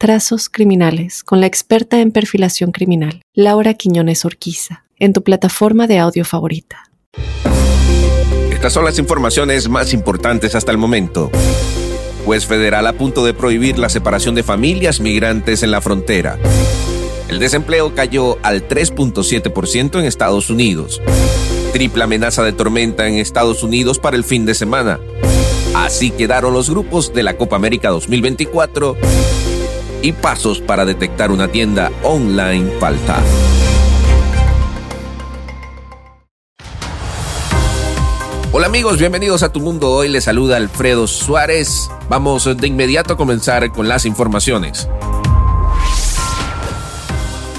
Trazos Criminales con la experta en perfilación criminal, Laura Quiñones Orquiza en tu plataforma de audio favorita. Estas son las informaciones más importantes hasta el momento. Juez federal a punto de prohibir la separación de familias migrantes en la frontera. El desempleo cayó al 3.7% en Estados Unidos. Triple amenaza de tormenta en Estados Unidos para el fin de semana. Así quedaron los grupos de la Copa América 2024 y pasos para detectar una tienda online falta. Hola amigos, bienvenidos a Tu Mundo. Hoy les saluda Alfredo Suárez. Vamos de inmediato a comenzar con las informaciones.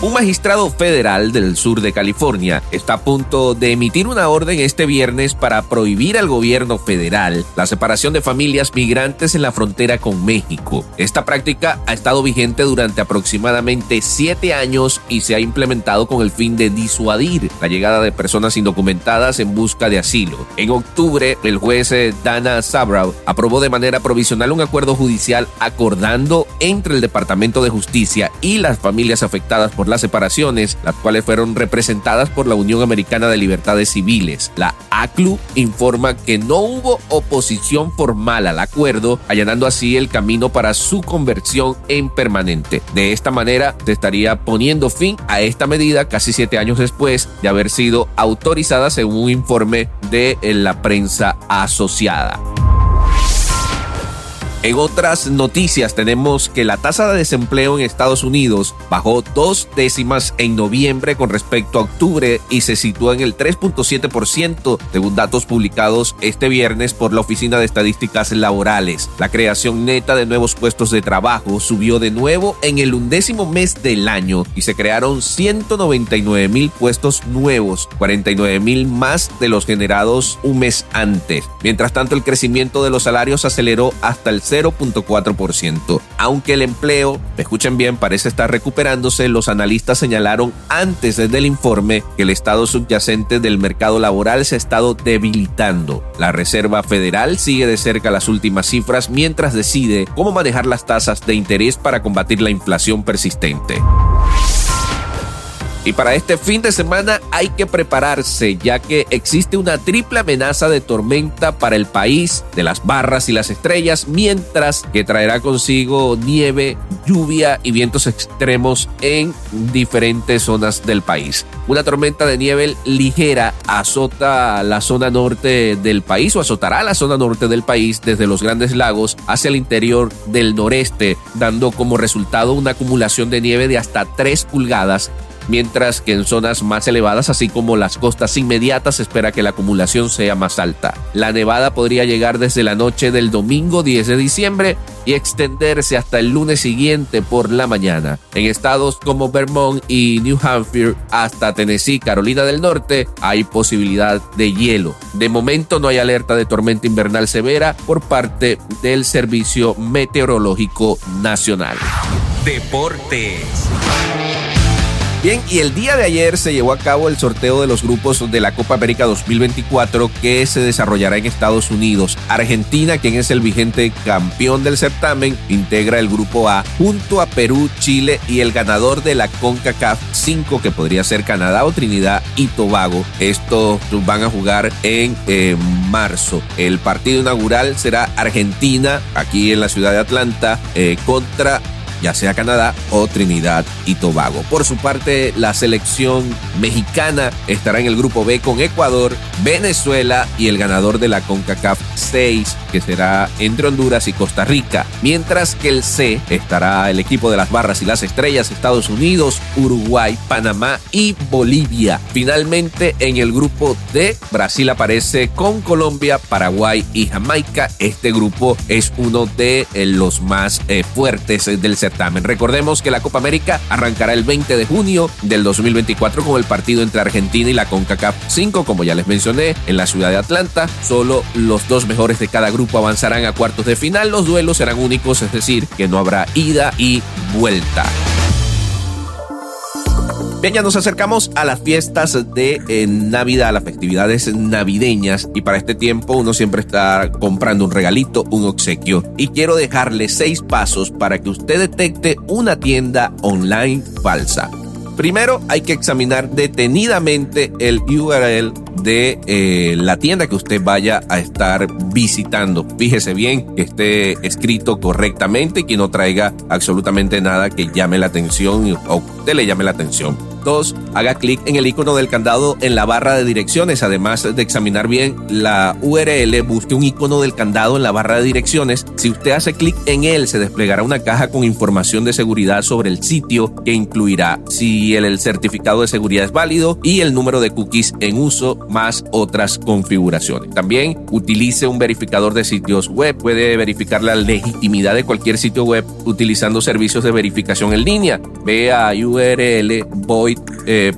Un magistrado federal del sur de California está a punto de emitir una orden este viernes para prohibir al gobierno federal la separación de familias migrantes en la frontera con México. Esta práctica ha estado vigente durante aproximadamente siete años y se ha implementado con el fin de disuadir la llegada de personas indocumentadas en busca de asilo. En octubre, el juez eh, Dana Sabrow aprobó de manera provisional un acuerdo judicial acordando entre el Departamento de Justicia y las familias afectadas por las separaciones, las cuales fueron representadas por la Unión Americana de Libertades Civiles. La ACLU informa que no hubo oposición formal al acuerdo, allanando así el camino para su conversión en permanente. De esta manera, se estaría poniendo fin a esta medida casi siete años después de haber sido autorizada según un informe de la prensa asociada. En otras noticias tenemos que la tasa de desempleo en Estados Unidos bajó dos décimas en noviembre con respecto a octubre y se situó en el 3.7% según datos publicados este viernes por la Oficina de Estadísticas Laborales. La creación neta de nuevos puestos de trabajo subió de nuevo en el undécimo mes del año y se crearon 199 mil puestos nuevos, 49 mil más de los generados un mes antes. Mientras tanto, el crecimiento de los salarios aceleró hasta el 0.4%. Aunque el empleo, escuchen bien, parece estar recuperándose, los analistas señalaron antes del informe que el estado subyacente del mercado laboral se ha estado debilitando. La Reserva Federal sigue de cerca las últimas cifras mientras decide cómo manejar las tasas de interés para combatir la inflación persistente. Y para este fin de semana hay que prepararse ya que existe una triple amenaza de tormenta para el país de las barras y las estrellas, mientras que traerá consigo nieve, lluvia y vientos extremos en diferentes zonas del país. Una tormenta de nieve ligera azota la zona norte del país o azotará la zona norte del país desde los grandes lagos hacia el interior del noreste, dando como resultado una acumulación de nieve de hasta 3 pulgadas mientras que en zonas más elevadas, así como las costas inmediatas, se espera que la acumulación sea más alta. La nevada podría llegar desde la noche del domingo 10 de diciembre y extenderse hasta el lunes siguiente por la mañana. En estados como Vermont y New Hampshire hasta Tennessee, Carolina del Norte, hay posibilidad de hielo. De momento no hay alerta de tormenta invernal severa por parte del Servicio Meteorológico Nacional. Deportes. Bien, y el día de ayer se llevó a cabo el sorteo de los grupos de la Copa América 2024 que se desarrollará en Estados Unidos. Argentina, quien es el vigente campeón del certamen, integra el grupo A junto a Perú, Chile y el ganador de la CONCACAF 5 que podría ser Canadá o Trinidad y Tobago. Estos van a jugar en eh, marzo. El partido inaugural será Argentina aquí en la ciudad de Atlanta eh, contra ya sea Canadá o Trinidad y Tobago. Por su parte, la selección mexicana estará en el grupo B con Ecuador, Venezuela y el ganador de la CONCACAF 6, que será entre Honduras y Costa Rica. Mientras que el C estará el equipo de las barras y las estrellas, Estados Unidos, Uruguay, Panamá y Bolivia. Finalmente, en el grupo D, Brasil aparece con Colombia, Paraguay y Jamaica. Este grupo es uno de los más eh, fuertes del certamen certamen. Recordemos que la Copa América arrancará el 20 de junio del 2024 con el partido entre Argentina y la CONCACAF 5, como ya les mencioné, en la ciudad de Atlanta. Solo los dos mejores de cada grupo avanzarán a cuartos de final. Los duelos serán únicos, es decir, que no habrá ida y vuelta. Bien, ya nos acercamos a las fiestas de eh, Navidad, a las festividades navideñas y para este tiempo uno siempre está comprando un regalito, un obsequio y quiero dejarle seis pasos para que usted detecte una tienda online falsa. Primero hay que examinar detenidamente el URL de eh, la tienda que usted vaya a estar visitando. Fíjese bien que esté escrito correctamente y que no traiga absolutamente nada que llame la atención o usted le llame la atención. 2. Haga clic en el icono del candado en la barra de direcciones. Además de examinar bien la URL, busque un icono del candado en la barra de direcciones. Si usted hace clic en él, se desplegará una caja con información de seguridad sobre el sitio que incluirá si el, el certificado de seguridad es válido y el número de cookies en uso más otras configuraciones. También utilice un verificador de sitios web. Puede verificar la legitimidad de cualquier sitio web utilizando servicios de verificación en línea. Ve a URL void eh,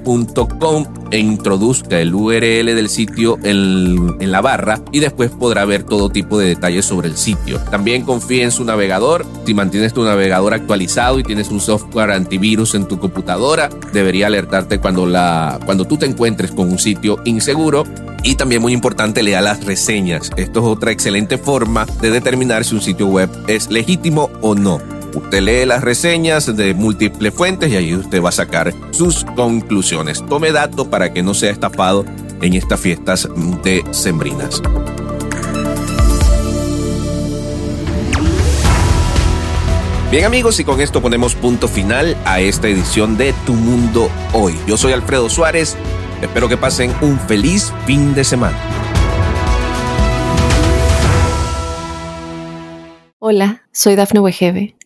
e introduzca el URL del sitio en, en, la barra y después podrá ver todo tipo de detalles sobre el sitio. También confíe en su navegador. Si mantienes tu navegador actualizado y tienes un software antivirus en tu computadora, debería alertarte cuando, la, cuando tú te encuentres con un sitio inseguro y también muy importante, lea las reseñas. Esto es otra excelente forma de determinar si un sitio web es legítimo o no. Usted lee las reseñas de múltiples fuentes y ahí usted va a sacar sus conclusiones. Tome dato para que no sea estafado en estas fiestas de sembrinas. Bien amigos, y con esto ponemos punto final a esta edición de Tu Mundo Hoy. Yo soy Alfredo Suárez, espero que pasen un feliz fin de semana. Hola, soy Dafne Wegebe